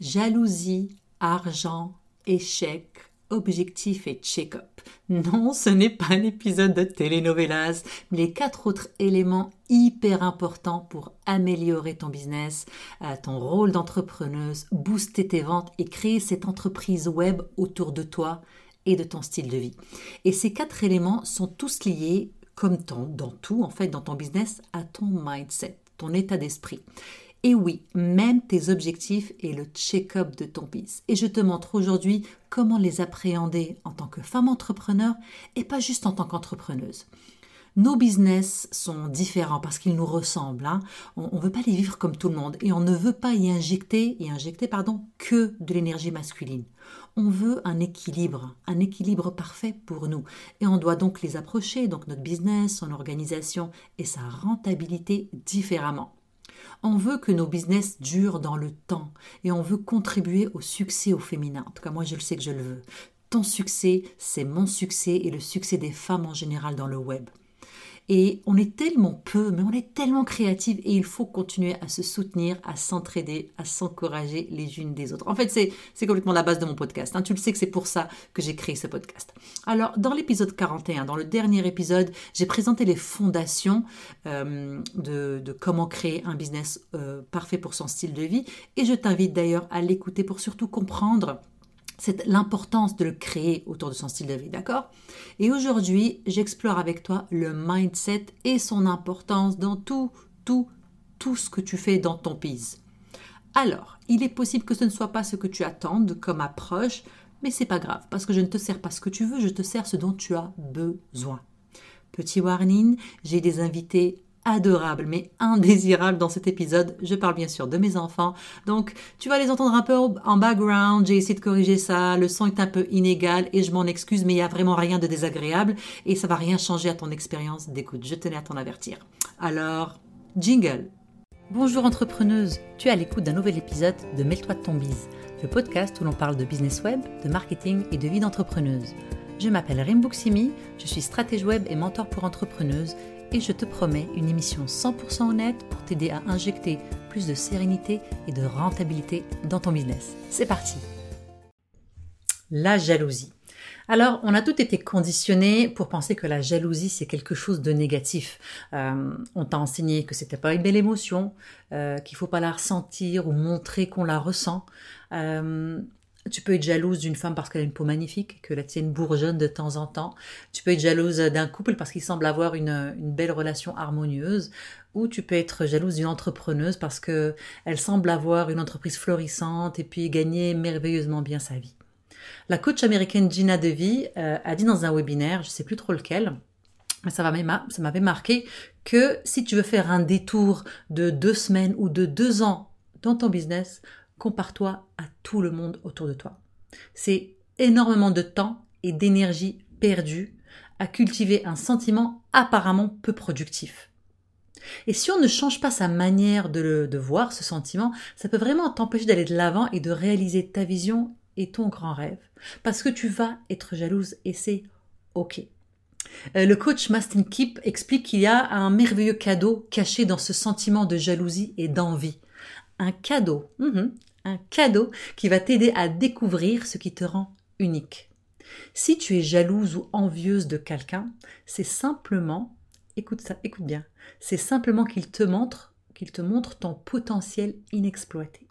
jalousie, argent, échec, objectif et check-up. Non, ce n'est pas un épisode de telenovelas, mais les quatre autres éléments hyper importants pour améliorer ton business, euh, ton rôle d'entrepreneuse, booster tes ventes et créer cette entreprise web autour de toi et de ton style de vie. Et ces quatre éléments sont tous liés, comme dans tout en fait, dans ton business, à ton mindset, ton état d'esprit. Et oui, même tes objectifs et le check-up de ton business. Et je te montre aujourd'hui comment les appréhender en tant que femme entrepreneur et pas juste en tant qu'entrepreneuse. Nos business sont différents parce qu'ils nous ressemblent. Hein. On ne veut pas les vivre comme tout le monde et on ne veut pas y injecter, y injecter pardon, que de l'énergie masculine. On veut un équilibre, un équilibre parfait pour nous. Et on doit donc les approcher, donc notre business, son organisation et sa rentabilité différemment. On veut que nos business durent dans le temps et on veut contribuer au succès au féminin. En tout cas, moi, je le sais que je le veux. Ton succès, c'est mon succès et le succès des femmes en général dans le web. Et on est tellement peu, mais on est tellement créative et il faut continuer à se soutenir, à s'entraider, à s'encourager les unes des autres. En fait, c'est complètement la base de mon podcast. Hein. Tu le sais que c'est pour ça que j'ai créé ce podcast. Alors, dans l'épisode 41, dans le dernier épisode, j'ai présenté les fondations euh, de, comment créer un business euh, parfait pour son style de vie et je t'invite d'ailleurs à l'écouter pour surtout comprendre c'est l'importance de le créer autour de son style de vie, d'accord? Et aujourd'hui, j'explore avec toi le mindset et son importance dans tout, tout, tout ce que tu fais dans ton pays. Alors, il est possible que ce ne soit pas ce que tu attendes comme approche, mais c'est pas grave, parce que je ne te sers pas ce que tu veux, je te sers ce dont tu as besoin. Petit warning, j'ai des invités adorable, mais indésirable dans cet épisode. Je parle bien sûr de mes enfants. Donc, tu vas les entendre un peu en background. J'ai essayé de corriger ça. Le son est un peu inégal et je m'en excuse, mais il n'y a vraiment rien de désagréable et ça va rien changer à ton expérience d'écoute. Je tenais à t'en avertir. Alors, jingle. Bonjour entrepreneuse, tu es à l'écoute d'un nouvel épisode de Mêle-toi de ton bise, le podcast où l'on parle de business web, de marketing et de vie d'entrepreneuse. Je m'appelle Rimbuksimi, je suis stratège web et mentor pour entrepreneuses et je te promets une émission 100% honnête pour t'aider à injecter plus de sérénité et de rentabilité dans ton business. C'est parti La jalousie. Alors, on a tout été conditionné pour penser que la jalousie, c'est quelque chose de négatif. Euh, on t'a enseigné que c'était pas une belle émotion, euh, qu'il faut pas la ressentir ou montrer qu'on la ressent. Euh, tu peux être jalouse d'une femme parce qu'elle a une peau magnifique, que la tienne bourgeonne de temps en temps. Tu peux être jalouse d'un couple parce qu'il semble avoir une, belle relation harmonieuse. Ou tu peux être jalouse d'une entrepreneuse parce qu'elle semble avoir une entreprise florissante et puis gagner merveilleusement bien sa vie. La coach américaine Gina Devy euh, a dit dans un webinaire, je sais plus trop lequel, mais ça m'avait marqué que si tu veux faire un détour de deux semaines ou de deux ans dans ton business, compare-toi à tout le monde autour de toi. C'est énormément de temps et d'énergie perdue à cultiver un sentiment apparemment peu productif. Et si on ne change pas sa manière de, de voir ce sentiment, ça peut vraiment t'empêcher d'aller de l'avant et de réaliser ta vision et ton grand rêve. Parce que tu vas être jalouse et c'est OK. Euh, le coach Mastin Kip explique qu'il y a un merveilleux cadeau caché dans ce sentiment de jalousie et d'envie. Un cadeau, mhm un cadeau qui va t'aider à découvrir ce qui te rend unique. Si tu es jalouse ou envieuse de quelqu'un, c'est simplement, écoute ça, écoute bien, c'est simplement qu'il te montre, qu'il te montre ton potentiel inexploité.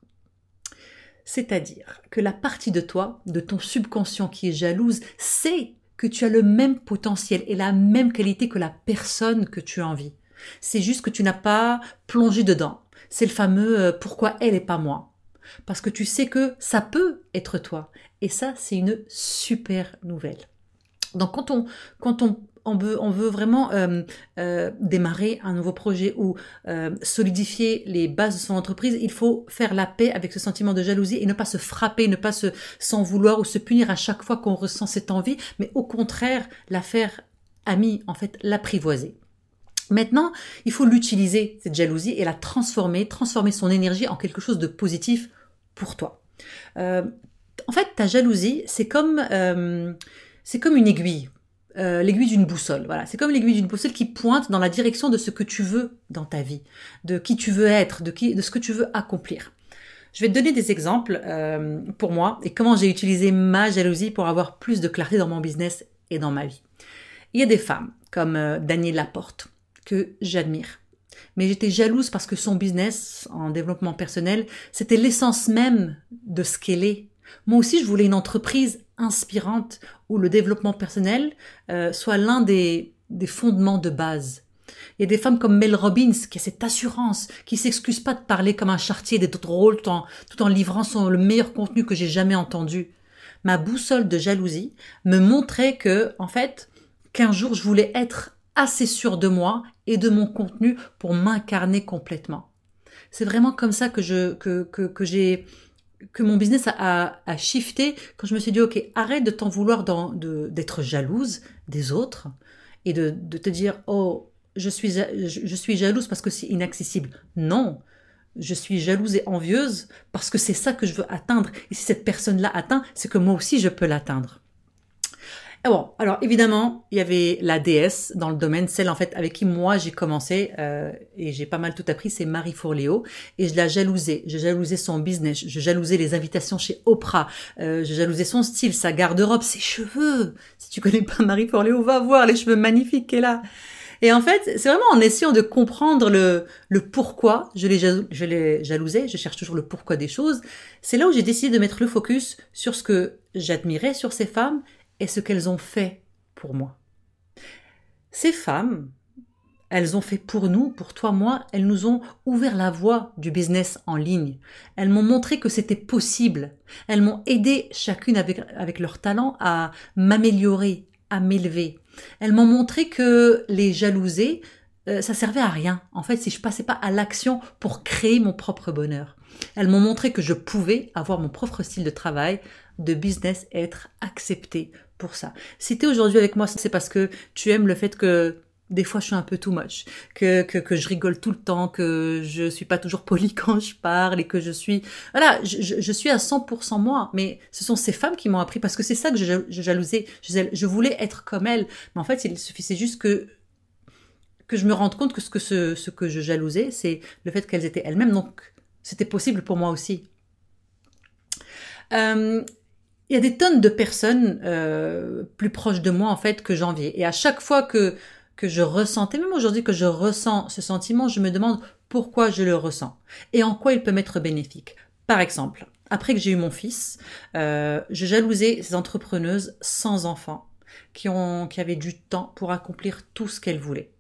C'est-à-dire que la partie de toi, de ton subconscient qui est jalouse, sait que tu as le même potentiel et la même qualité que la personne que tu envies. C'est juste que tu n'as pas plongé dedans. C'est le fameux euh, pourquoi elle et pas moi parce que tu sais que ça peut être toi. Et ça, c'est une super nouvelle. Donc quand on, quand on, veut, vraiment euh, euh, démarrer un nouveau projet ou solidifier les bases de son entreprise, il faut faire la paix avec ce sentiment de jalousie et ne pas se frapper, ne pas se s'en vouloir ou se punir à chaque fois qu'on ressent cette envie, mais au contraire la faire amie, en fait l'apprivoiser. Maintenant, il faut l'utiliser, cette jalousie, et la transformer, transformer son énergie en quelque chose de positif pour toi. Euh, en fait, ta jalousie, c'est comme, euh, c'est comme une aiguille. Euh, l'aiguille d'une boussole, voilà. C'est comme l'aiguille d'une boussole qui pointe dans la direction de ce que tu veux dans ta vie, de qui tu veux être, de, qui, de ce que tu veux accomplir. Je vais te donner des exemples euh, pour moi et comment j'ai utilisé ma jalousie pour avoir plus de clarté dans mon business et dans ma vie. Il y a des femmes comme euh, Danielle Laporte que j'admire. Mais j'étais jalouse parce que son business en développement personnel, c'était l'essence même de ce qu'elle est. Moi aussi, je voulais une entreprise inspirante où le développement personnel euh, soit l'un des, fondements de base. Il y a des femmes comme Mel Robbins qui a cette assurance, qui s'excuse pas de parler comme un chartier, d'être drôle tout en, tout en livrant son, le meilleur contenu que j'ai jamais entendu. Ma boussole de jalousie me montrait que, en fait, qu'un jour je voulais être assez sûr de moi et de mon contenu pour m'incarner complètement. C'est vraiment comme ça que je, que, que, que j'ai, que mon business a, a, shifté quand je me suis dit, OK, arrête de t'en vouloir d'être jalouse des autres et de, de te dire, oh, je suis, je suis jalouse parce que c'est inaccessible. Non, je suis jalouse et envieuse parce que c'est ça que je veux atteindre. Et si cette personne-là atteint, c'est que moi aussi je peux l'atteindre. Et bon, alors évidemment, il y avait la déesse dans le domaine, celle en fait avec qui moi j'ai commencé euh, et j'ai pas mal tout appris, c'est Marie Forleo et je la jalousais. Je jalousais son business, je jalousais les invitations chez Oprah, euh, je jalousais son style, sa garde-robe, ses cheveux. Si tu connais pas Marie Forleo, va voir les cheveux magnifiques qu'elle a. Et en fait, c'est vraiment en essayant de comprendre le, le pourquoi je les, je les jalousais, je cherche toujours le pourquoi des choses, c'est là où j'ai décidé de mettre le focus sur ce que j'admirais sur ces femmes et ce qu'elles ont fait pour moi. Ces femmes, elles ont fait pour nous, pour toi, moi, elles nous ont ouvert la voie du business en ligne. Elles m'ont montré que c'était possible. Elles m'ont aidé chacune avec, avec leur talent à m'améliorer, à m'élever. Elles m'ont montré que les jalouser, euh, ça servait à rien. En fait, si je passais pas à l'action pour créer mon propre bonheur. Elles m'ont montré que je pouvais avoir mon propre style de travail, de business, et être acceptée pour ça. Si tu es aujourd'hui avec moi, c'est parce que tu aimes le fait que des fois je suis un peu too much, que, que, je rigole tout le temps, que je suis pas toujours polie quand je parle et que je suis... Voilà, je, je, suis à 100% moi, mais ce sont ces femmes qui m'ont appris parce que c'est ça que je, je jalousais. Je, voulais être comme elles, mais en fait il suffisait juste que que je me rende compte que ce que, ce que je jalousais, c'est le fait qu'elles étaient elles-mêmes, donc c'était possible pour moi aussi. Euh, il y a des tonnes de personnes euh, plus proches de moi en fait que j'enviais. Et à chaque fois que que je ressentais, même aujourd'hui que je ressens ce sentiment, je me demande pourquoi je le ressens et en quoi il peut m'être bénéfique. Par exemple, après que j'ai eu mon fils, euh, je jalousais ces entrepreneuses sans enfants qui ont qui avaient du temps pour accomplir tout ce qu'elles voulaient.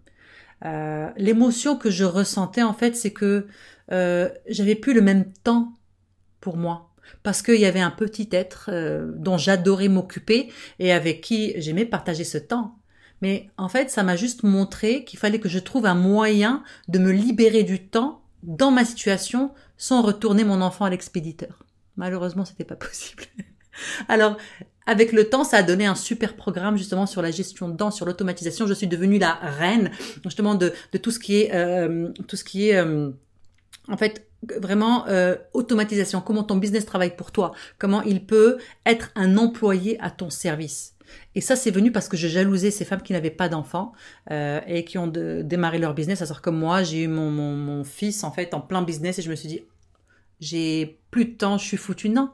Euh, L'émotion que je ressentais en fait, c'est que euh, j'avais plus le même temps pour moi parce qu'il y avait un petit être euh, dont j'adorais m'occuper et avec qui j'aimais partager ce temps. Mais en fait, ça m'a juste montré qu'il fallait que je trouve un moyen de me libérer du temps dans ma situation sans retourner mon enfant à l'expéditeur. Malheureusement, c'était pas possible. Alors, avec le temps, ça a donné un super programme justement sur la gestion de temps, sur l'automatisation. Je suis devenue la reine justement de, de tout ce qui est euh, tout ce qui est euh, en fait vraiment euh, automatisation. Comment ton business travaille pour toi Comment il peut être un employé à ton service et ça, c'est venu parce que je jalousais ces femmes qui n'avaient pas d'enfants euh, et qui ont démarré leur business. Alors comme moi, j'ai eu mon, mon, mon, fils en fait en plein business et je me suis dit, j'ai plus de temps, je suis foutue. Non,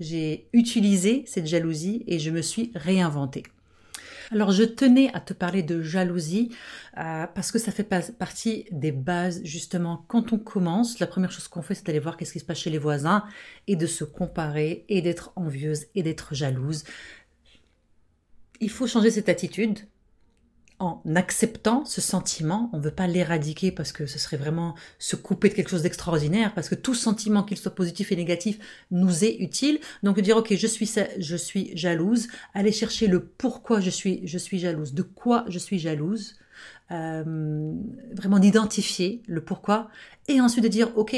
j'ai utilisé cette jalousie et je me suis réinventée. Alors je tenais à te parler de jalousie euh, parce que ça fait partie des bases justement quand on commence. La première chose qu'on fait c'est d'aller voir qu'est-ce qui se passe chez les voisins et de se comparer et d'être envieuse et d'être jalouse il faut changer cette attitude en acceptant ce sentiment. On ne veut pas l'éradiquer parce que ce serait vraiment se couper de quelque chose d'extraordinaire, parce que tout sentiment, qu'il soit positif et négatif, nous est utile. Donc dire, ok, je suis, je suis jalouse, aller chercher le pourquoi je suis, je suis jalouse, de quoi je suis jalouse, euh, vraiment d'identifier le pourquoi, et ensuite de dire, ok,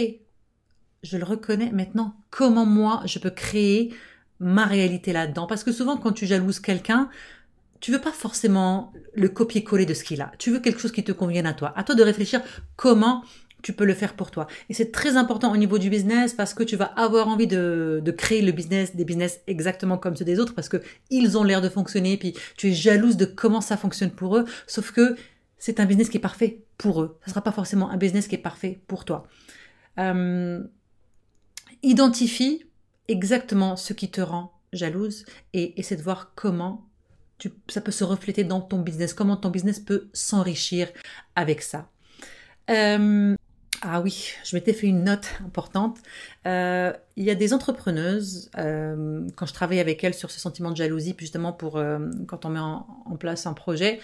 je le reconnais maintenant, comment moi je peux créer ma réalité là-dedans? Parce que souvent, quand tu jalouses quelqu'un, tu veux pas forcément le copier-coller de ce qu'il a. Tu veux quelque chose qui te convienne à toi. À toi de réfléchir comment tu peux le faire pour toi. Et c'est très important au niveau du business parce que tu vas avoir envie de, créer le business, des business exactement comme ceux des autres parce que ils ont l'air de fonctionner. Puis tu es jalouse de comment ça fonctionne pour eux. Sauf que c'est un business qui est parfait pour eux. Ça sera pas forcément un business qui est parfait pour toi. Euh, Identifie exactement ce qui te rend jalouse et essaie de voir comment ça peut se refléter dans ton business, comment ton business peut s'enrichir avec ça. Euh, ah oui, je m'étais fait une note importante. Euh, il y a des entrepreneuses, euh, quand je travaille avec elles sur ce sentiment de jalousie, justement pour quand on met en, place un projet,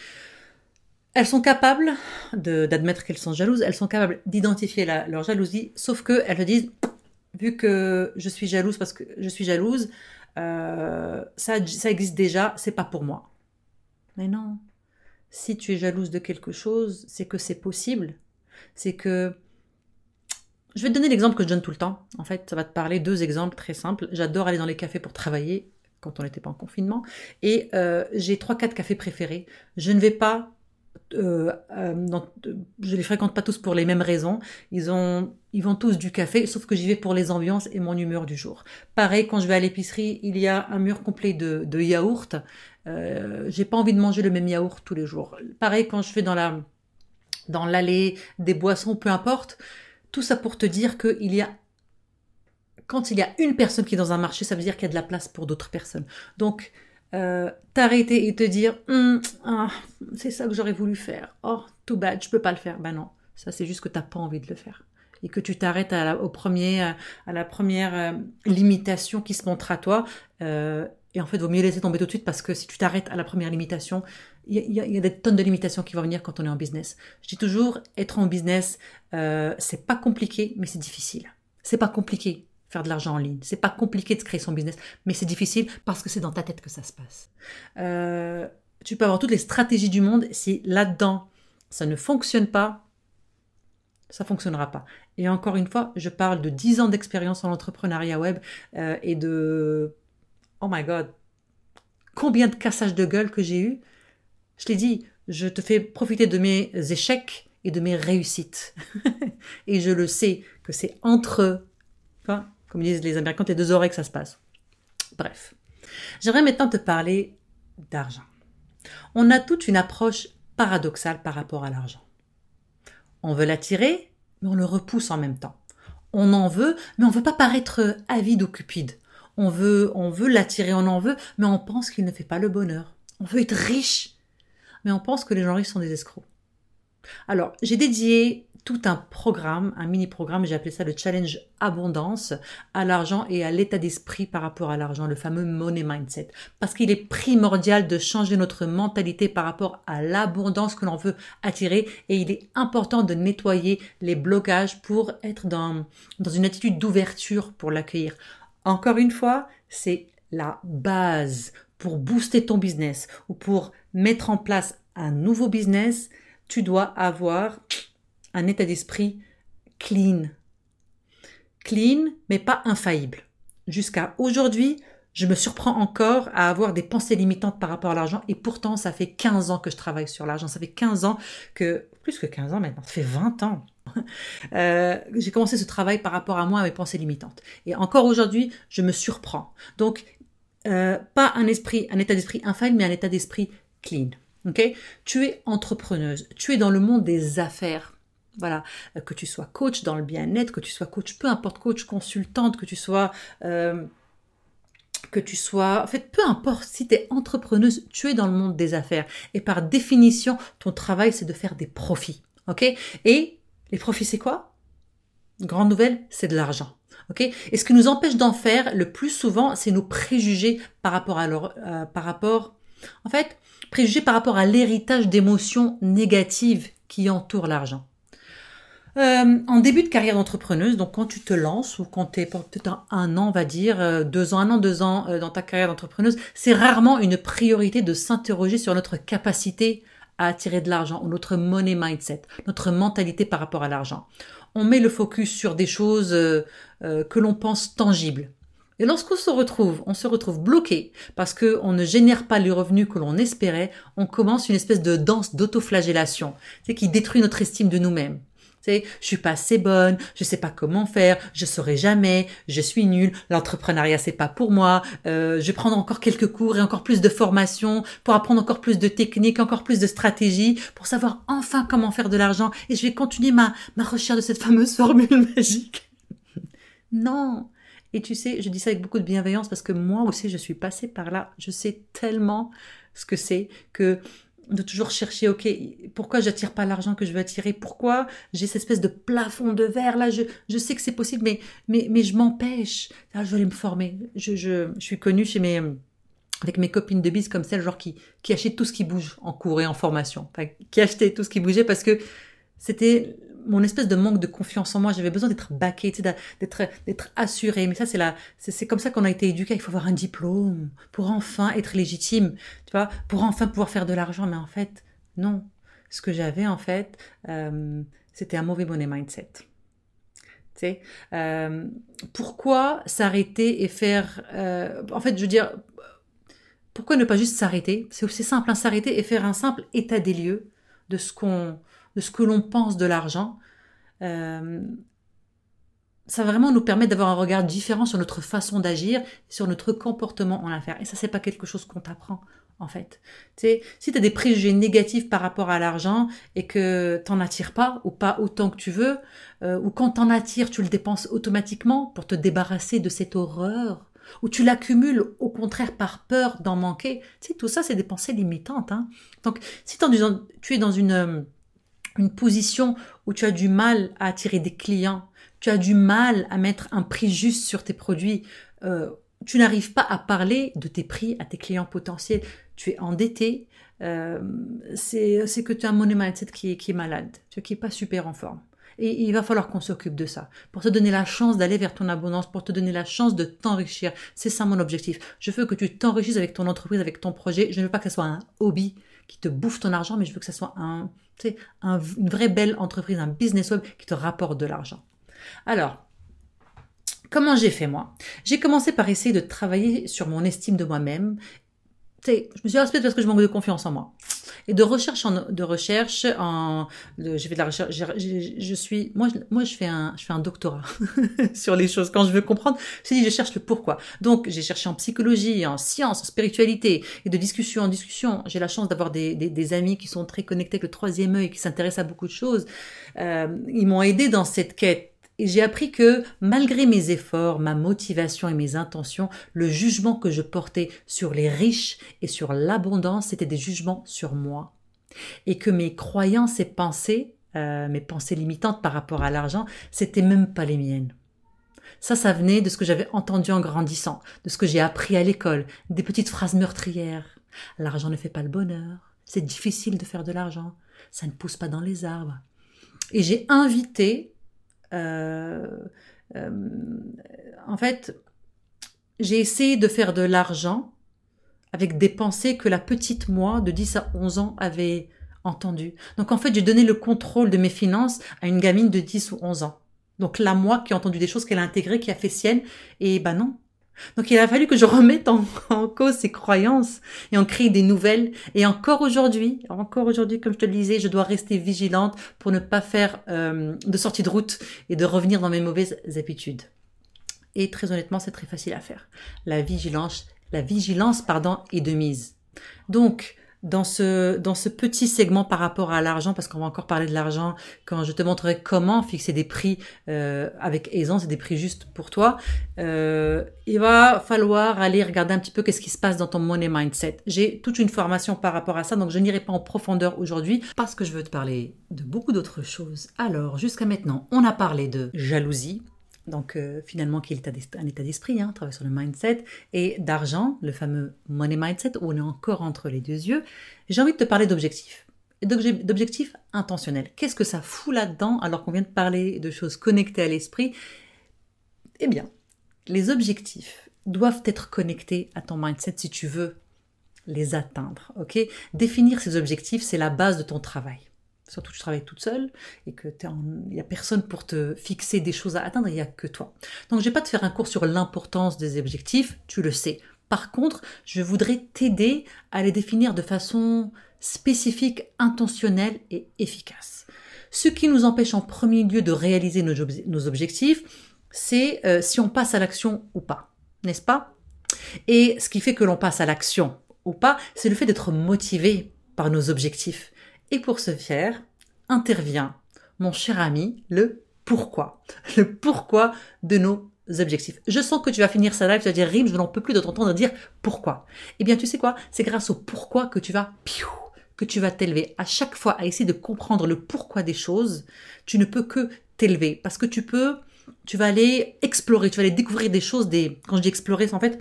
elles sont capables d'admettre qu'elles sont jalouses, elles sont capables d'identifier leur jalousie, sauf qu'elles se disent, vu que je suis jalouse parce que je suis jalouse, ça, ça existe déjà, c'est pas pour moi. Mais non, si tu es jalouse de quelque chose, c'est que c'est possible c'est que je vais te donner l'exemple que je donne tout le temps. En fait, ça va te parler deux exemples très simples. J'adore aller dans les cafés pour travailler quand on n'était pas en confinement. Et euh, j'ai trois, quatre cafés préférés. Je ne vais pas euh, euh, je les fréquente pas tous pour les mêmes raisons. Ils ont, ils vont tous du café, sauf que j'y vais pour les ambiances et mon humeur du jour. Pareil, quand je vais à l'épicerie, il y a un mur complet de, de yaourts. Euh, j'ai pas envie de manger le même yaourt tous les jours. Pareil, quand je vais dans la dans l'allée, des boissons, peu importe. Tout ça pour te dire qu'il y a quand il y a une personne qui est dans un marché, ça veut dire qu'il y a de la place pour d'autres personnes. Donc, euh, t'arrêter et te dire, hum, ah, c'est ça que j'aurais voulu faire. Oh, too bad, je peux pas le faire. Ben non, ça c'est juste que t'as pas envie de le faire et que tu t'arrêtes à la, au premier, à la première euh, limitation qui se montre à toi. Euh, et en fait, vaut mieux laisser tomber tout de suite parce que si tu t'arrêtes à la première limitation, il y, a des tonnes de limitations qui vont venir quand on est en business. Je dis toujours, être en business, euh, c'est pas compliqué, mais c'est difficile. C'est pas compliqué faire de l'argent en ligne. C'est pas compliqué de créer son business, mais c'est difficile parce que c'est dans ta tête que ça se passe. Euh, tu peux avoir toutes les stratégies du monde, si là-dedans ça ne fonctionne pas, ça fonctionnera pas. Et encore une fois, je parle de 10 ans d'expérience en entrepreneuriat web euh, et de oh my god, combien de cassages de gueule que j'ai eu. Je l'ai dit, je te fais profiter de mes échecs et de mes réussites. et je le sais que c'est entre, enfin, comme disent les Américains, tes deux oreilles que ça se passe. Bref. J'aimerais maintenant te parler d'argent. On a toute une approche paradoxale par rapport à l'argent. On veut l'attirer, mais on le repousse en même temps. On en veut, mais on ne veut pas paraître avide ou cupide. On veut, on veut l'attirer, on en veut, mais on pense qu'il ne fait pas le bonheur. On veut être riche, mais on pense que les gens riches sont des escrocs. Alors, j'ai dédié tout un programme, un mini-programme, j'ai appelé ça le challenge abondance, à l'argent et à l'état d'esprit par rapport à l'argent, le fameux money mindset. Parce qu'il est primordial de changer notre mentalité par rapport à l'abondance que l'on veut attirer et il est important de nettoyer les blocages pour être dans, dans une attitude d'ouverture pour l'accueillir. Encore une fois, c'est la base pour booster ton business ou pour mettre en place un nouveau business. Tu dois avoir un état d'esprit clean. Clean, mais pas infaillible. Jusqu'à aujourd'hui, je me surprends encore à avoir des pensées limitantes par rapport à l'argent et pourtant ça fait 15 ans que je travaille sur l'argent, ça fait 15 ans que, plus que 15 ans maintenant, ça fait 20 ans euh, j'ai commencé ce travail par rapport à moi, à mes pensées limitantes. Et encore aujourd'hui, je me surprends. Donc, euh, pas un esprit, un état d'esprit infaillible, mais un état d'esprit clean. Ok? Tu es entrepreneuse, tu es dans le monde des affaires. Voilà, euh, que tu sois coach dans le bien-être, que tu sois coach, peu importe coach, consultante, que tu sois que tu sois, en fait, peu importe, si tu es entrepreneuse, tu es dans le monde des affaires. Et par définition, ton travail, c'est de faire des profits. OK? Et les profits, c'est quoi? Grande nouvelle, c'est de l'argent. Ok? Et ce qui nous empêche d'en faire le plus souvent, c'est nos préjugés par rapport à leur, euh, par rapport, en fait, préjugés par rapport à l'héritage d'émotions négatives qui entourent l'argent. Euh, en début de carrière d'entrepreneuse, donc quand tu te lances ou quand tu es peut-être un, an, on va dire, euh, deux ans, un an, deux ans dans ta carrière d'entrepreneuse, c'est rarement une priorité de s'interroger sur notre capacité à attirer de l'argent ou notre money mindset, notre mentalité par rapport à l'argent. On met le focus sur des choses euh, euh, que l'on pense tangibles. Et lorsqu'on se retrouve, on se retrouve bloqué parce que on ne génère pas les revenus que l'on espérait, on commence une espèce de danse d'autoflagellation, c'est qui détruit notre estime de nous-mêmes sais, je suis pas assez bonne, je sais pas comment faire, je saurai jamais, je suis nulle, l'entrepreneuriat c'est pas pour moi, euh, je vais prendre encore quelques cours et encore plus de formation pour apprendre encore plus de techniques, encore plus de stratégies pour savoir enfin comment faire de l'argent et je vais continuer ma, ma recherche de cette fameuse formule magique. non, Et tu sais, je dis ça avec beaucoup de bienveillance parce que moi aussi, je suis passée par là. Je sais tellement ce que c'est que de toujours chercher, ok, pourquoi j'attire pas l'argent que je veux attirer? Pourquoi j'ai cette espèce de plafond de verre? Là je, je sais que c'est possible, mais, mais, mais je m'empêche. Ah, je vais aller me former. Je, je, je suis connue chez mes avec mes copines de bise comme celle genre qui qui achètent tout ce qui bouge en cours et en formation, qui achetait tout ce qui bougeait parce que c'était mon espèce de manque de confiance en moi. J'avais besoin d'être baqué, d'être d'être assuré. Mais ça c'est là, c'est comme ça qu'on a été éduqué. Il faut avoir un diplôme pour enfin être légitime, tu vois, pour enfin pouvoir faire de l'argent. Mais en fait, non. Ce que j'avais en fait, euh, c'était un mauvais money mindset. Tu euh, pourquoi s'arrêter et faire, euh, en fait, je veux dire, pourquoi ne pas juste s'arrêter? C'est aussi simple, hein, s'arrêter et faire un simple état des lieux de ce qu'on, de ce que l'on pense de l'argent. Euh, ça vraiment nous permettre d'avoir un regard différent sur notre façon d'agir, sur notre comportement en affaires. Et ça, c'est pas quelque chose qu'on t'apprend, en fait. Tu sais, si tu as des préjugés négatifs par rapport à l'argent et que t'en attires pas, ou pas autant que tu veux, euh, ou quand t'en attires, tu le dépenses automatiquement pour te débarrasser de cette horreur ou tu l'accumules au contraire par peur d'en manquer. Tu sais, tout ça, c'est des pensées limitantes. Hein. Donc, si tu es dans une, euh, une position où tu as du mal à attirer des clients, tu as du mal à mettre un prix juste sur tes produits, euh, tu n'arrives pas à parler de tes prix à tes clients potentiels, tu es endetté, euh, c'est que tu as un money mindset qui est, qui est malade, qui est pas super en forme. Et il va falloir qu'on s'occupe de ça. Pour te donner la chance d'aller vers ton abondance, pour te donner la chance de t'enrichir. C'est ça mon objectif. Je veux que tu t'enrichisses avec ton entreprise, avec ton projet. Je ne veux pas que ce soit un hobby qui te bouffe ton argent, mais je veux que ce soit un, sais, une vraie belle entreprise, un business web qui te rapporte de l'argent. Alors, comment j'ai fait moi? J'ai commencé par essayer de travailler sur mon estime de moi-même. Je me suis dit, parce que je manque de confiance en moi. Et de recherche en, de recherche en j'ai fait de la recherche je, suis moi je, moi je fais un je fais un doctorat sur les choses. Quand je veux comprendre je dis je cherche le pourquoi. Donc j'ai cherché en psychologie en sciences en spiritualité et de discussion en discussion. J'ai la chance d'avoir des, des, des, amis qui sont très connectés avec le troisième œil qui s'intéressent à beaucoup de choses. Euh, ils m'ont aidé dans cette quête et j'ai appris que, malgré mes efforts, ma motivation et mes intentions, le jugement que je portais sur les riches et sur l'abondance, c'était des jugements sur moi. Et que mes croyances et pensées, euh, mes pensées limitantes par rapport à l'argent, c'était même pas les miennes. Ça, ça venait de ce que j'avais entendu en grandissant, de ce que j'ai appris à l'école, des petites phrases meurtrières. L'argent ne fait pas le bonheur. C'est difficile de faire de l'argent. Ça ne pousse pas dans les arbres. Et j'ai invité en fait, j'ai essayé de faire de l'argent avec des pensées que la petite moi de 10 à 11 ans avait entendues. Donc en fait, j'ai donné le contrôle de mes finances à une gamine de 10 ou 11 ans. Donc la moi qui a entendu des choses qu'elle a intégrées, qui a fait sienne, et ben non, donc il a fallu que je remette en, cause ces croyances et en crée des nouvelles. Et encore aujourd'hui, encore aujourd'hui, comme je te le disais, je dois rester vigilante pour ne pas faire euh, de sortie de route et de revenir dans mes mauvaises habitudes. Et très honnêtement, c'est très facile à faire. La vigilance, la vigilance, pardon, est de mise. Donc, dans ce, dans ce petit segment par rapport à l'argent, parce qu'on va encore parler de l'argent quand je te montrerai comment fixer des prix euh, avec aisance et des prix justes pour toi, euh, il va falloir aller regarder un petit peu qu'est-ce qui se passe dans ton money mindset. J'ai toute une formation par rapport à ça, donc je n'irai pas en profondeur aujourd'hui parce que je veux te parler de beaucoup d'autres choses. Alors, jusqu'à maintenant, on a parlé de jalousie, donc euh, finalement qui est un état d'esprit, hein, travaille sur le mindset, et d'argent, le fameux money mindset, où on est encore entre les deux yeux, j'ai envie de te parler d'objectifs. D'objectifs intentionnels. Qu'est-ce que ça fout là-dedans alors qu'on vient de parler de choses connectées à l'esprit? Eh bien, les objectifs doivent être connectés à ton mindset si tu veux les atteindre. Définir ces objectifs, c'est la base de ton travail surtout que tu travailles toute seule et que il n'y a personne pour te fixer des choses à atteindre, il n'y a que toi. Donc je vais pas te faire un cours sur l'importance des objectifs, tu le sais. Par contre, je voudrais t'aider à les définir de façon spécifique, intentionnelle et efficace. Ce qui nous empêche en premier lieu de réaliser nos, objectifs, c'est euh, si on passe à l'action ou pas, n'est-ce pas? Et ce qui fait que l'on passe à l'action ou pas, c'est le fait d'être motivé par nos objectifs. Et pour ce faire, intervient mon cher ami le pourquoi. Le pourquoi de nos objectifs. Je sens que tu vas finir ça live, tu vas dire Rim, je n'en peux plus de t'entendre dire pourquoi. Eh bien, tu sais quoi? C'est grâce au pourquoi que tu vas que tu vas t'élever. À chaque fois, à essayer de comprendre le pourquoi des choses, tu ne peux que t'élever parce que tu peux, tu vas aller explorer, tu vas aller découvrir des choses. Des, quand je dis explorer, c'est en fait,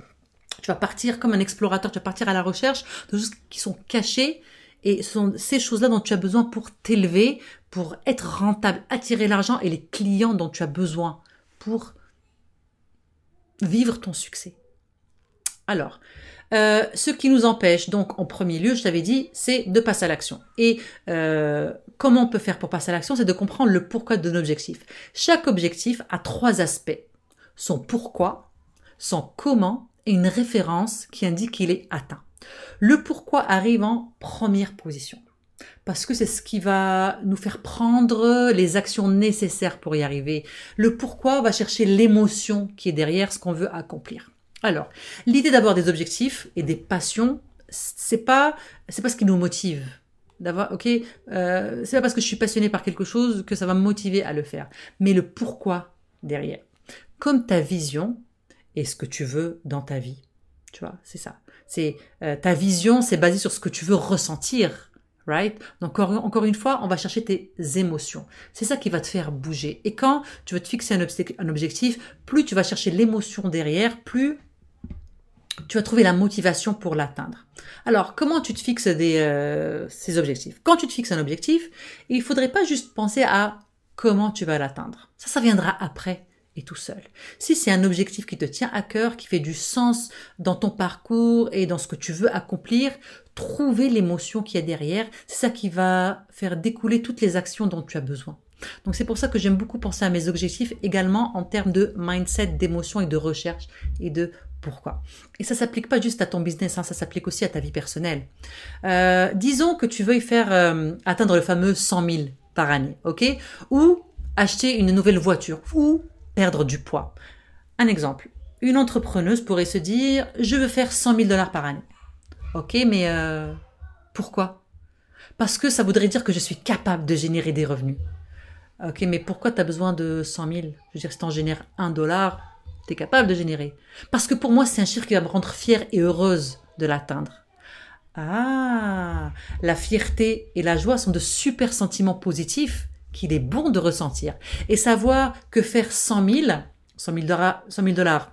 tu vas partir comme un explorateur, tu vas partir à la recherche de choses qui sont cachées et ce sont ces choses-là dont tu as besoin pour t'élever, pour être rentable, attirer l'argent et les clients dont tu as besoin pour vivre ton succès. Alors, euh, ce qui nous empêche, donc en premier lieu, je t'avais dit, c'est de passer à l'action. Et euh, comment on peut faire pour passer à l'action C'est de comprendre le pourquoi de objectif. Chaque objectif a trois aspects. Son pourquoi, son comment et une référence qui indique qu'il est atteint. Le pourquoi arrive en première position. Parce que c'est ce qui va nous faire prendre les actions nécessaires pour y arriver. Le pourquoi va chercher l'émotion qui est derrière ce qu'on veut accomplir. Alors, l'idée d'avoir des objectifs et des passions, c'est pas, c'est pas ce qui nous motive. D'avoir, ok, euh, c'est pas parce que je suis passionné par quelque chose que ça va me motiver à le faire. Mais le pourquoi derrière. Comme ta vision et ce que tu veux dans ta vie. Tu vois, c'est ça. C'est euh, ta vision, c'est basé sur ce que tu veux ressentir, right? Donc encore, une fois, on va chercher tes émotions. C'est ça qui va te faire bouger. Et quand tu veux te fixer un, objectif, plus tu vas chercher l'émotion derrière, plus tu vas trouver la motivation pour l'atteindre. Alors, comment tu te fixes euh, ces objectifs? Quand tu te fixes un objectif, il faudrait pas juste penser à comment tu vas l'atteindre. Ça, ça viendra après tout seul. Si c'est un objectif qui te tient à cœur, qui fait du sens dans ton parcours et dans ce que tu veux accomplir, trouver l'émotion qui est derrière, c'est ça qui va faire découler toutes les actions dont tu as besoin. Donc c'est pour ça que j'aime beaucoup penser à mes objectifs également en termes de mindset, d'émotion et de recherche et de pourquoi. Et ça s'applique pas juste à ton business, hein, ça s'applique aussi à ta vie personnelle. Euh, disons que tu veuilles faire euh, atteindre le fameux 100 000 par année, ok? Ou acheter une nouvelle voiture, ou perdre du poids. Un exemple, une entrepreneuse pourrait se dire, je veux faire 100 000 dollars par année. Ok, mais euh, pourquoi? Parce que ça voudrait dire que je suis capable de générer des revenus. Ok, mais pourquoi tu as besoin de 100 000 Je veux dire, si tu en génères un dollar, tu es capable de générer. Parce que pour moi, c'est un chiffre qui va me rendre fière et heureuse de l'atteindre. Ah, la fierté et la joie sont de super sentiments positifs qu'il est bon de ressentir. Et savoir que faire 100 000, 100 000 dollars, 100 000 dollars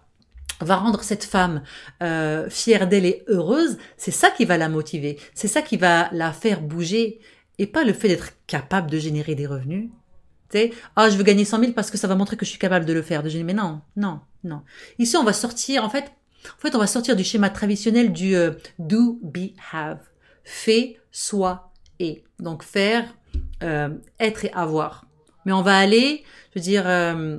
va rendre cette femme euh, fière d'elle et heureuse, c'est ça qui va la motiver, c'est ça qui va la faire bouger, et pas le fait d'être capable de générer des revenus. Tu ah, je veux gagner 100 000 parce que ça va montrer que je suis capable de le faire. De générer. Mais non, non, non. Ici, on va sortir, en fait, en fait, on va sortir du schéma traditionnel du euh, do, be, have. Fait, soit, et. Donc, faire, euh, être et avoir. Mais on va aller, je veux dire, euh,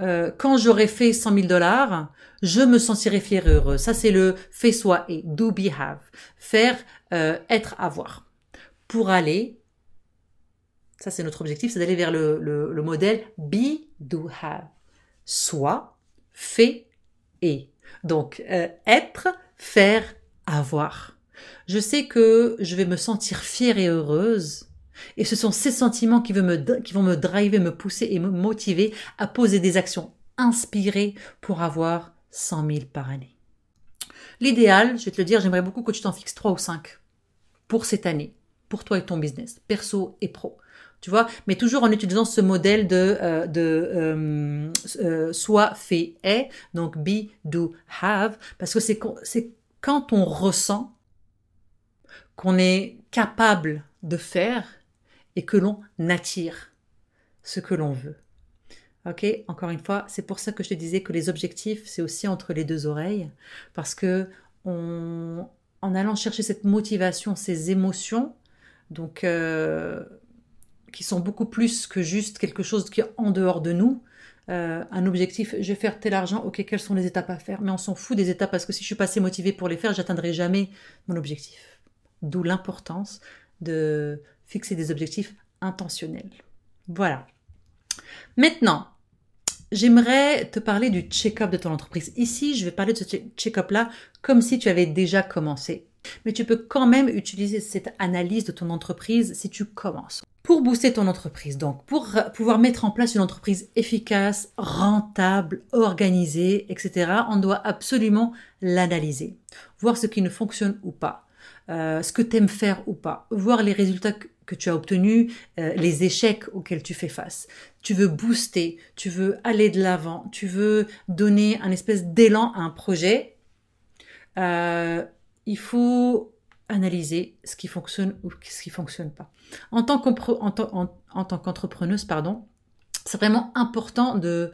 euh, quand j'aurai fait 100 000 dollars, je me sentirai fier et heureux. Ça, c'est le fait soit et do be have. Faire, être, avoir. Pour aller, ça c'est notre objectif, c'est d'aller vers le, le, le, modèle be, do, have. Soit, fait et. Donc, être, faire, avoir. Je sais que je vais me sentir fière et heureuse et ce sont ces sentiments qui, vont me, driver, me pousser et me motiver à poser des actions inspirées pour avoir 100 000 par année. L'idéal, je vais te le dire, j'aimerais beaucoup que tu t'en fixes 3 ou 5 pour cette année, pour toi et ton business, perso et pro. Tu vois, mais toujours en utilisant ce modèle de, euh, de euh, euh, soit, fait, est, donc be, do, have, parce que c'est quand on ressent qu'on est capable de faire et que l'on attire ce que l'on veut. Ok, encore une fois, c'est pour ça que je te disais que les objectifs, c'est aussi entre les deux oreilles, parce que en allant chercher cette motivation, ces émotions, donc euh, qui sont beaucoup plus que juste quelque chose qui est en dehors de nous, euh, un objectif, je vais faire tel argent, ok, quelles sont les étapes à faire Mais on s'en fout des étapes parce que si je suis pas assez motivée pour les faire, j'atteindrai jamais mon objectif. D'où l'importance de fixer des objectifs intentionnels. Voilà. Maintenant, j'aimerais te parler du check-up de ton entreprise. Ici, je vais parler de ce check-up-là comme si tu avais déjà commencé. Mais tu peux quand même utiliser cette analyse de ton entreprise si tu commences. pour booster ton entreprise, donc pour pouvoir mettre en place une entreprise efficace, rentable, organisée, etc., on doit absolument l'analyser, voir ce qui ne fonctionne ou pas, euh, ce que tu aimes faire ou pas, voir les résultats que, tu as obtenus, euh, les échecs auxquels tu fais face. Tu veux booster, tu veux aller de l'avant, tu veux donner un espèce d'élan à un projet. Euh, il faut analyser ce qui fonctionne ou ce qui fonctionne pas. En tant qu'entrepreneuse, pardon, c'est vraiment important de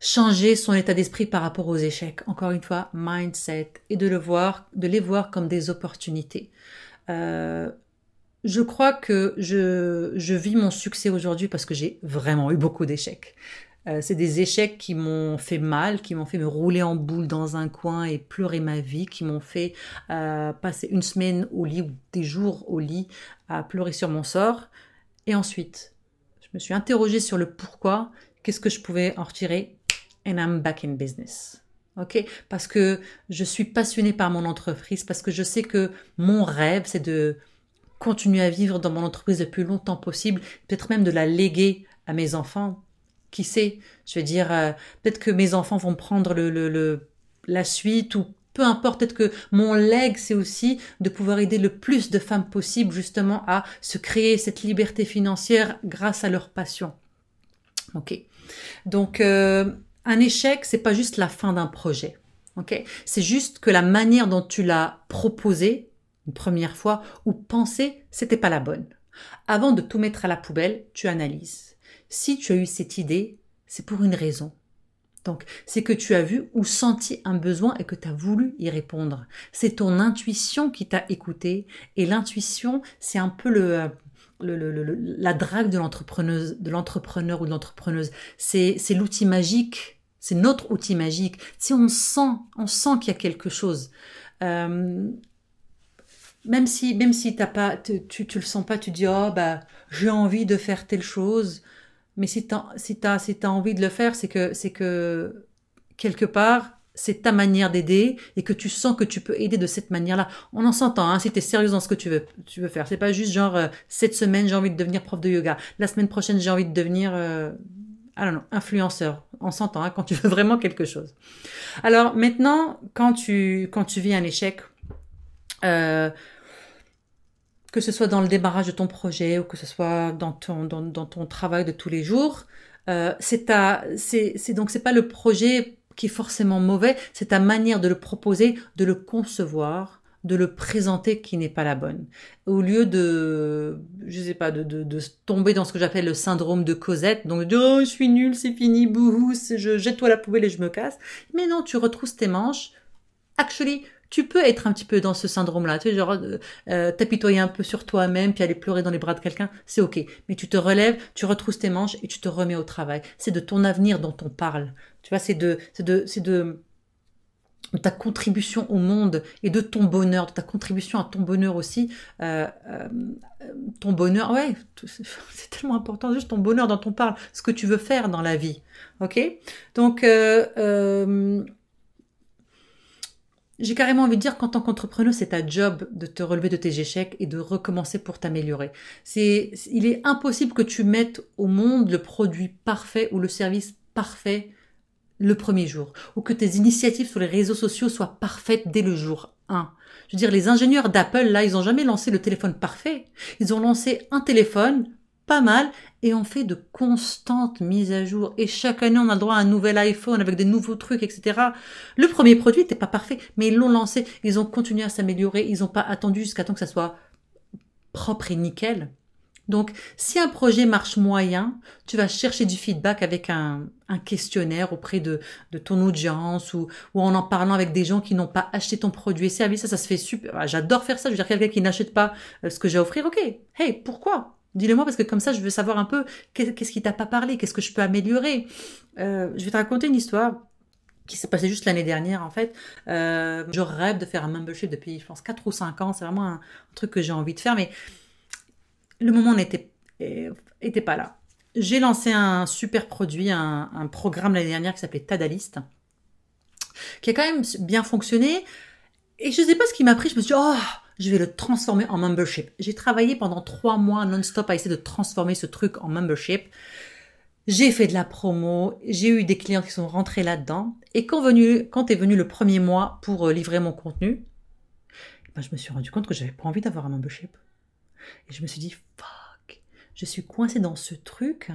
changer son état d'esprit par rapport aux échecs. Encore une fois, mindset et de les voir comme des opportunités. Euh, je crois que je, je vis mon succès aujourd'hui parce que j'ai vraiment eu beaucoup d'échecs. Euh, c'est des échecs qui m'ont fait mal, qui m'ont fait me rouler en boule dans un coin et pleurer ma vie, qui m'ont fait euh, passer une semaine au lit ou des jours au lit à pleurer sur mon sort. Et ensuite, je me suis interrogée sur le pourquoi, qu'est-ce que je pouvais en retirer, and I'm back in business. Ok, parce que je suis passionnée par mon entreprise, parce que je sais que mon rêve, c'est de continuer à vivre dans mon entreprise le plus longtemps possible, peut-être même de la léguer à mes enfants qui sait? Je veux dire, euh, peut-être que mes enfants vont prendre le, la suite ou peu importe, peut-être que mon leg, c'est aussi de pouvoir aider le plus de femmes possible justement à se créer cette liberté financière grâce à leur passion. Ok. Donc, euh, un échec, c'est pas juste la fin d'un projet. Ok. C'est juste que la manière dont tu l'as proposé une première fois ou pensé, c'était pas la bonne. Avant de tout mettre à la poubelle, tu analyses. Si tu as eu cette idée, c'est pour une raison. Donc, c'est que tu as vu ou senti un besoin et que tu as voulu y répondre. C'est ton intuition qui t'a écouté. Et l'intuition, c'est un peu le, la drague de l'entrepreneuse, de l'entrepreneur ou de l'entrepreneuse. C'est, c'est l'outil magique. C'est notre outil magique. Si on sent, on sent qu'il y a quelque chose. Euh, même si, même si t'as pas, tu, tu, le sens pas, tu dis, oh, bah, j'ai envie de faire telle chose. Mais si tu si as, si as envie de le faire, c'est que, c'est que quelque part, c'est ta manière d'aider et que tu sens que tu peux aider de cette manière-là. On en s'entend, hein, si tu es sérieuse dans ce que tu veux, tu veux faire. C'est pas juste genre, euh, cette semaine, j'ai envie de devenir prof de yoga. La semaine prochaine, j'ai envie de devenir, euh, ah influenceur. On s'entend, hein, quand tu veux vraiment quelque chose. Alors maintenant, quand tu, quand tu vis un échec, euh, que ce soit dans le démarrage de ton projet ou que ce soit dans ton, dans, ton travail de tous les jours. Euh, c'est ta, c'est, donc c'est pas le projet qui est forcément mauvais, c'est ta manière de le proposer, de le concevoir, de le présenter qui n'est pas la bonne. Au lieu de, je sais pas, de, de, de tomber dans ce que j'appelle le syndrome de Cosette, donc de oh, je suis nul, c'est fini, bouhou, je jette toi la poubelle et je me casse. Mais non, tu retrousses tes manches. Actually, tu peux être un petit peu dans ce syndrome-là, tu sais, genre euh, euh, t'apitoyer un peu sur toi-même, puis aller pleurer dans les bras de quelqu'un, c'est ok. Mais tu te relèves, tu retrousses tes manches et tu te remets au travail. C'est de ton avenir dont on parle. Tu vois, c'est de, c'est de, c'est de ta contribution au monde et de ton bonheur, de ta contribution à ton bonheur aussi. Euh, euh ton bonheur, ouais, c'est tellement important, juste ton bonheur dont on parle, ce que tu veux faire dans la vie. Ok? Donc, euh, euh j'ai carrément envie de dire qu'en tant qu'entrepreneur, c'est ta job de te relever de tes échecs et de recommencer pour t'améliorer. C'est, il est impossible que tu mettes au monde le produit parfait ou le service parfait le premier jour, ou que tes initiatives sur les réseaux sociaux soient parfaites dès le jour 1. Je veux dire, les ingénieurs d'Apple, là, ils n'ont jamais lancé le téléphone parfait. Ils ont lancé un téléphone pas mal et on fait de constantes mises à jour et chaque année on a le droit à un nouvel iPhone avec des nouveaux trucs etc. Le premier produit n'était pas parfait mais ils l'ont lancé, ils ont continué à s'améliorer, ils n'ont pas attendu jusqu'à temps que ça soit propre et nickel. Donc, si un projet marche moyen, tu vas chercher du feedback avec un, questionnaire auprès de, ton audience ou, ou, en en parlant avec des gens qui n'ont pas acheté ton produit et service. Ça, ça se fait super. Ah, j'adore faire ça. Je veux dire, quelqu'un qui n'achète pas euh, ce que j'ai à offrir. Ok. Hey, pourquoi? Dis-le-moi parce que comme ça, je veux savoir un peu qu'est-ce qui t'a pas parlé, qu'est-ce que je peux améliorer. Euh, je vais te raconter une histoire qui s'est passée juste l'année dernière en fait. Euh, je rêve de faire un membership depuis, je pense, 4 ou 5 ans. C'est vraiment un, truc que j'ai envie de faire, mais le moment n'était était pas là. J'ai lancé un super produit, un, un programme l'année dernière qui s'appelait Tadalist, qui a quand même bien fonctionné. Et je sais pas ce qui m'a pris. Je me suis dit, oh, je vais le transformer en membership. J'ai travaillé pendant trois mois non-stop à essayer de transformer ce truc en membership. J'ai fait de la promo, j'ai eu des clients qui sont rentrés là-dedans. Et quand, quand est venu le premier mois pour euh, livrer mon contenu, ben je me suis rendu compte que j'avais pas envie d'avoir un membership. Et je me suis dit, fuck, je suis coincée dans ce truc.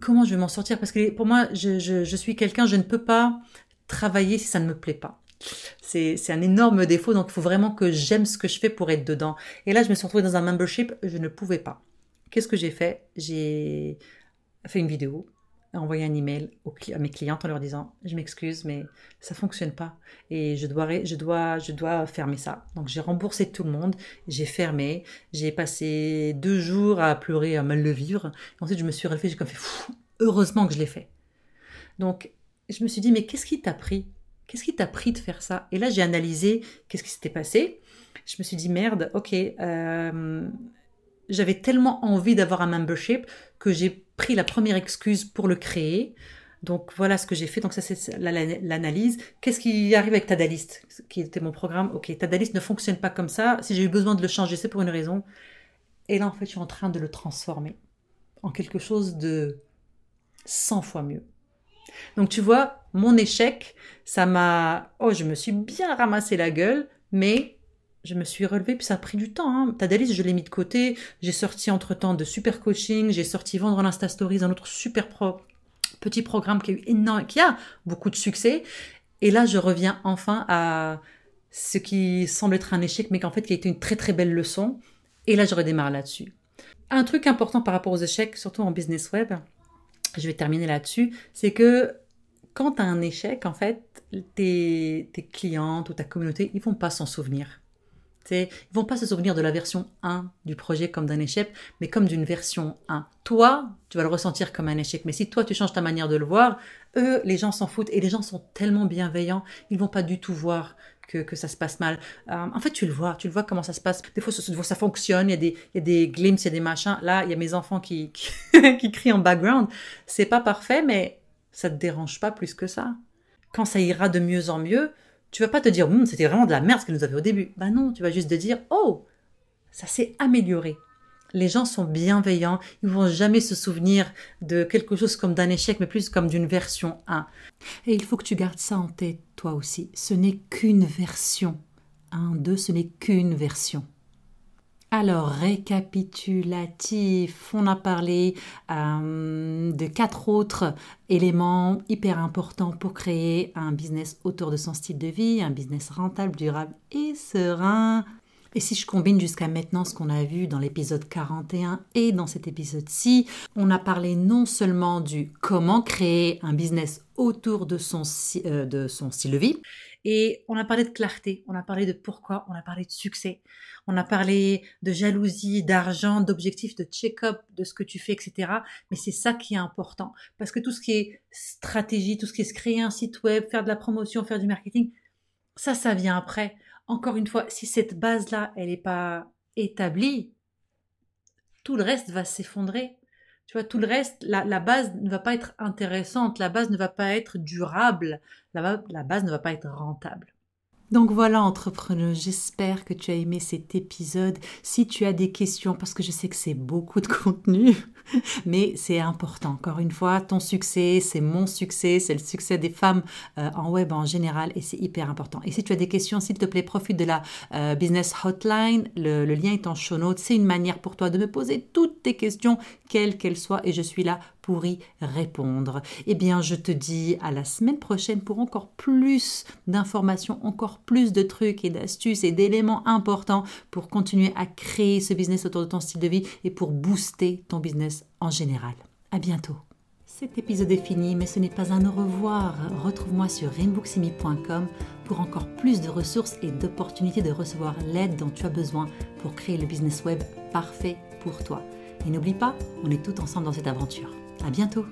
Comment je vais m'en sortir? Parce que pour moi, je suis quelqu'un, je ne peux pas travailler si ça ne me plaît pas. C'est un énorme défaut, donc il faut vraiment que j'aime ce que je fais pour être dedans. Et là, je me suis retrouvée dans un membership, je ne pouvais pas. Qu'est-ce que j'ai fait? J'ai fait une vidéo, envoyé un email à mes clientes en leur disant je m'excuse mais ça fonctionne pas. Et je dois je dois je dois fermer ça. Donc j'ai remboursé tout le monde j'ai fermé j'ai passé deux jours à pleurer à mal le vivre. Ensuite je me suis relevée j'ai comme fait heureusement que je l'ai fait. Donc je me suis dit mais qu'est-ce qui t'a pris? Qu'est-ce qui t'a pris de faire ça? Et là j'ai analysé qu'est-ce qui s'était passé je me suis dit merde ok euh, j'avais tellement envie d'avoir un membership que j'ai pris la première excuse pour le créer. Donc voilà ce que j'ai fait. Donc ça c'est l'analyse. Qu'est-ce qui arrive avec Tadalist, qui était mon programme? Ok, Tadalist ne fonctionne pas comme ça. Si j'ai eu besoin de le changer, c'est pour une raison. Et là en fait, je suis en train de le transformer en quelque chose de 100 fois mieux. Donc tu vois, mon échec, ça m'a... Oh, je me suis bien ramassé la gueule, mais je me suis relevée, puis ça a pris du temps. Hein. Tadalis, je l'ai mis de côté. J'ai sorti entre-temps de super coaching, j'ai sorti Vendre l'Insta Stories, un autre super pro, petit programme qui a, eu énorme, qui a beaucoup de succès. Et là, je reviens enfin à ce qui semble être un échec, mais qu'en fait, qui a été une très très belle leçon. Et là, je redémarre là-dessus. Un truc important par rapport aux échecs, surtout en business web, je vais terminer là-dessus, c'est que quand tu as un échec, en fait, tes, tes clientes ou ta communauté, ils vont pas s'en souvenir. Ils vont pas se souvenir de la version 1 du projet comme d'un échec, mais comme d'une version 1. Toi, tu vas le ressentir comme un échec, mais si toi tu changes ta manière de le voir, eux, les gens s'en foutent et les gens sont tellement bienveillants, ils vont pas du tout voir que, ça se passe mal. Euh, en fait, tu le vois, tu le vois comment ça se passe. Des fois, ça, fonctionne, il y a des, il glimpses, il y a des machins. Là, il y a mes enfants qui, crient en background. C'est pas parfait, mais ça te dérange pas plus que ça. Quand ça ira de mieux en mieux, tu vas pas te dire, hum, c'était vraiment de la merde ce que nous avait au début. Ben non, tu vas juste te dire, oh, ça s'est amélioré. Les gens sont bienveillants, ils vont jamais se souvenir de quelque chose comme d'un échec, mais plus comme d'une version 1. Et il faut que tu gardes ça en tête, toi aussi. Ce n'est qu'une version. 1, 2, ce n'est qu'une version. Alors, récapitulatif, on a parlé euh, de quatre autres éléments hyper importants pour créer un business autour de son style de vie, un business rentable, durable et serein. Et si je combine jusqu'à maintenant ce qu'on a vu dans l'épisode 41 et dans cet épisode-ci, on a parlé non seulement du comment créer un business autour de son, euh, de son style de vie, et on a parlé de clarté, on a parlé de pourquoi, on a parlé de succès, on a parlé de jalousie, d'argent, d'objectifs, de check-up, de ce que tu fais, etc. Mais c'est ça qui est important. Parce que tout ce qui est stratégie, tout ce qui est créer un site web, faire de la promotion, faire du marketing, ça, ça vient après. Encore une fois, si cette base-là, elle n'est pas établie, tout le reste va s'effondrer. Tu vois, tout le reste, la, base ne va pas être intéressante, la base ne va pas être durable, la, la base ne va pas être rentable. Donc voilà, entrepreneur, j'espère que tu as aimé cet épisode. Si tu as des questions, parce que je sais que c'est beaucoup de contenu, mais c'est important. Encore une fois, ton succès, c'est mon succès, c'est le succès des femmes euh, en web en général et c'est hyper important. Et si tu as des questions, s'il te plaît, profite de la euh, business hotline. Le, lien est en show notes. C'est une manière pour toi de me poser toutes tes questions, quelles qu'elles soient, et je suis là pour y répondre. Eh bien, je te dis à la semaine prochaine pour encore plus d'informations, encore plus de trucs et d'astuces et d'éléments importants pour continuer à créer ce business autour de ton style de vie et pour booster ton business en général. À bientôt. Cet épisode est fini, mais ce n'est pas un au revoir. Retrouve-moi sur rainbooksimi.com pour encore plus de ressources et d'opportunités de recevoir l'aide dont tu as besoin pour créer le business web parfait pour toi. Et n'oublie pas, on est tous ensemble dans cette aventure. À bientôt